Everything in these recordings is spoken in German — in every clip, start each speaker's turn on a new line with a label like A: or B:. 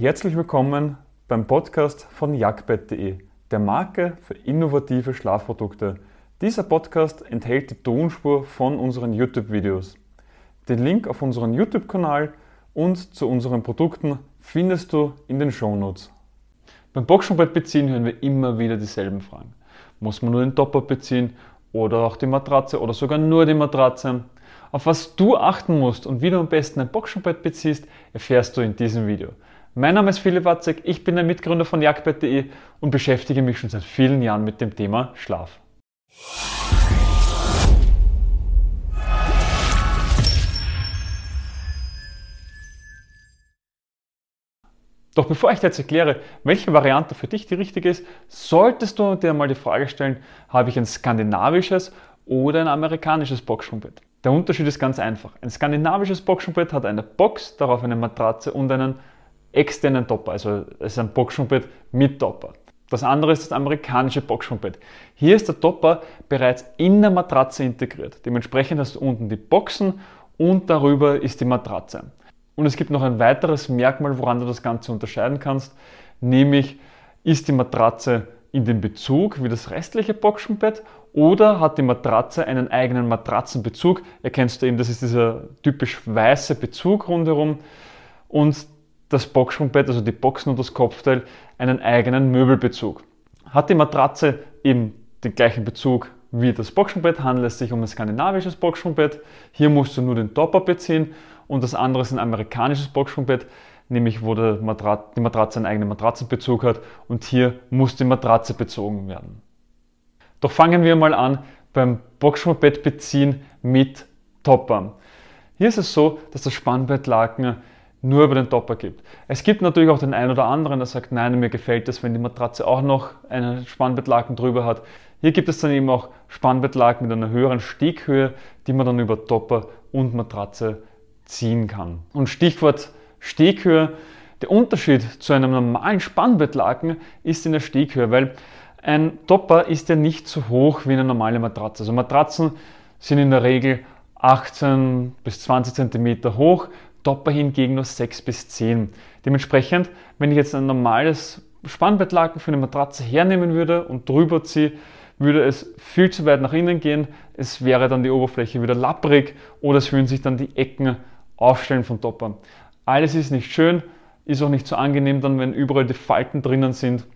A: Herzlich willkommen beim Podcast von jagdbett.de, der Marke für innovative Schlafprodukte. Dieser Podcast enthält die Tonspur von unseren YouTube-Videos. Den Link auf unseren YouTube-Kanal und zu unseren Produkten findest du in den Shownotes. Beim Boxenbett beziehen hören wir immer wieder dieselben Fragen. Muss man nur den Topper beziehen oder auch die Matratze oder sogar nur die Matratze? Auf was du achten musst und wie du am besten ein Boxenbett beziehst, erfährst du in diesem Video. Mein Name ist Philipp Watzek, ich bin der Mitgründer von jagdbett.de und beschäftige mich schon seit vielen Jahren mit dem Thema Schlaf. Doch bevor ich dir jetzt erkläre, welche Variante für dich die richtige ist, solltest du dir mal die Frage stellen, habe ich ein skandinavisches oder ein amerikanisches Boxsprungbett? Der Unterschied ist ganz einfach. Ein skandinavisches Boxsprungbett hat eine Box, darauf eine Matratze und einen externen Topper, also es ist ein Boxsprungbett mit Topper. Das andere ist das amerikanische Boxsprungbett. Hier ist der Topper bereits in der Matratze integriert. Dementsprechend hast du unten die Boxen und darüber ist die Matratze. Und es gibt noch ein weiteres Merkmal, woran du das Ganze unterscheiden kannst, nämlich ist die Matratze in dem Bezug wie das restliche Boxenbett oder hat die Matratze einen eigenen Matratzenbezug. Erkennst du eben, das ist dieser typisch weiße Bezug rundherum und das Boxenbett, also die Boxen und das Kopfteil, einen eigenen Möbelbezug. Hat die Matratze eben den gleichen Bezug wie das Boxenbett, handelt es sich um ein skandinavisches Boxenbett. Hier musst du nur den Topper beziehen und das andere ist ein amerikanisches Boxsprungbett, nämlich wo die Matratze einen eigenen Matratzenbezug hat und hier muss die Matratze bezogen werden. Doch fangen wir mal an beim Boxsprungbett beziehen mit Topper. Hier ist es so, dass das Spannbettlaken nur über den Topper gibt. Es gibt natürlich auch den einen oder anderen, der sagt, nein, mir gefällt es, wenn die Matratze auch noch einen Spannbettlaken drüber hat. Hier gibt es dann eben auch Spannbettlaken mit einer höheren Steghöhe, die man dann über Topper und Matratze ziehen kann. Und Stichwort Steghöhe. Der Unterschied zu einem normalen Spannbettlaken ist in der Steghöhe, weil ein Topper ist ja nicht so hoch wie eine normale Matratze. Also Matratzen sind in der Regel 18 bis 20 cm hoch, Topper hingegen nur 6 bis 10. Dementsprechend, wenn ich jetzt ein normales Spannbettlaken für eine Matratze hernehmen würde und drüber ziehe, würde es viel zu weit nach innen gehen. Es wäre dann die Oberfläche wieder lapprig oder es würden sich dann die Ecken Aufstellen von Toppern. Alles ist nicht schön, ist auch nicht so angenehm dann, wenn überall die Falten drinnen sind.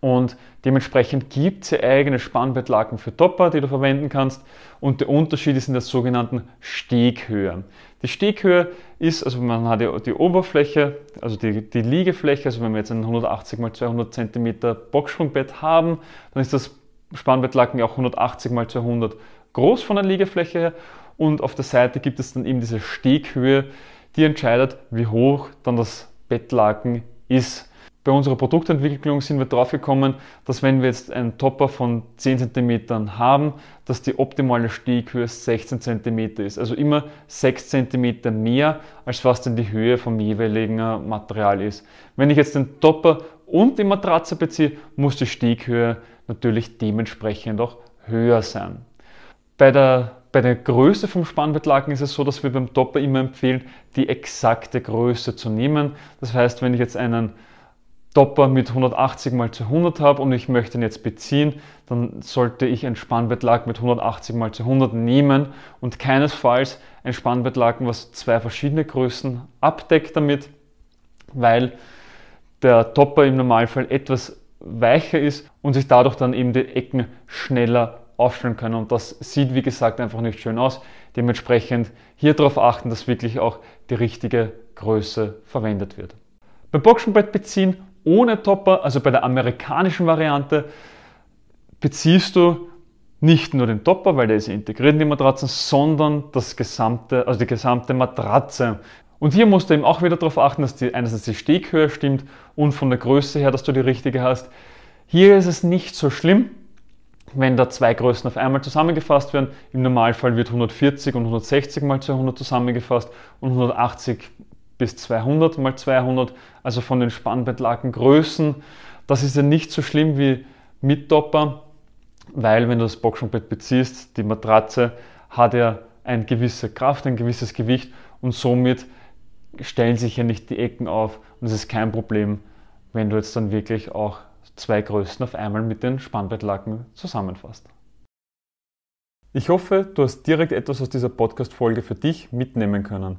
A: Und dementsprechend gibt es ja eigene Spannbettlaken für Topper, die du verwenden kannst. Und der Unterschied ist in der sogenannten Steghöhe. Die Steghöhe ist, also man hat die, die Oberfläche, also die, die, Liegefläche, also wenn wir jetzt ein 180 x 200 cm Boxsprungbett haben, dann ist das Spannbettlaken ja auch 180 x 200 groß von der Liegefläche her und auf der Seite gibt es dann eben diese Steghöhe, die entscheidet, wie hoch dann das Bettlaken ist. Bei unserer Produktentwicklung sind wir drauf gekommen, dass wenn wir jetzt einen Topper von 10 cm haben, dass die optimale Steghöhe 16 cm ist. Also immer 6 cm mehr, als was denn die Höhe vom jeweiligen äh, Material ist. Wenn ich jetzt den Topper und die Matratze beziehe, muss die Steghöhe natürlich dementsprechend auch höher sein. Bei der bei der Größe vom Spannbettlaken ist es so, dass wir beim Topper immer empfehlen, die exakte Größe zu nehmen. Das heißt, wenn ich jetzt einen Topper mit 180 x 200 habe und ich möchte ihn jetzt beziehen, dann sollte ich ein Spannbettlaken mit 180 x 200 nehmen und keinesfalls ein Spannbettlaken, was zwei verschiedene Größen abdeckt damit, weil der Topper im Normalfall etwas weicher ist und sich dadurch dann eben die Ecken schneller aufstellen können. Und das sieht, wie gesagt, einfach nicht schön aus. Dementsprechend hier darauf achten, dass wirklich auch die richtige Größe verwendet wird. Beim Boxenbrett beziehen ohne Topper, also bei der amerikanischen Variante, beziehst du nicht nur den Topper, weil der ist integriert in die Matratzen, sondern das gesamte, also die gesamte Matratze. Und hier musst du eben auch wieder darauf achten, dass die, einerseits die Steghöhe stimmt und von der Größe her, dass du die richtige hast. Hier ist es nicht so schlimm, wenn da zwei Größen auf einmal zusammengefasst werden. Im Normalfall wird 140 und 160 mal 200 zusammengefasst und 180 bis 200 mal 200, also von den Spannbettlakengrößen. Das ist ja nicht so schlimm wie mit Topper, weil wenn du das Boxenbett beziehst, die Matratze hat ja eine gewisse Kraft, ein gewisses Gewicht und somit stellen sich ja nicht die Ecken auf und es ist kein Problem, wenn du jetzt dann wirklich auch zwei Größen auf einmal mit den Spannbettlaken zusammenfasst. Ich hoffe, du hast direkt etwas aus dieser Podcast-Folge für dich mitnehmen können.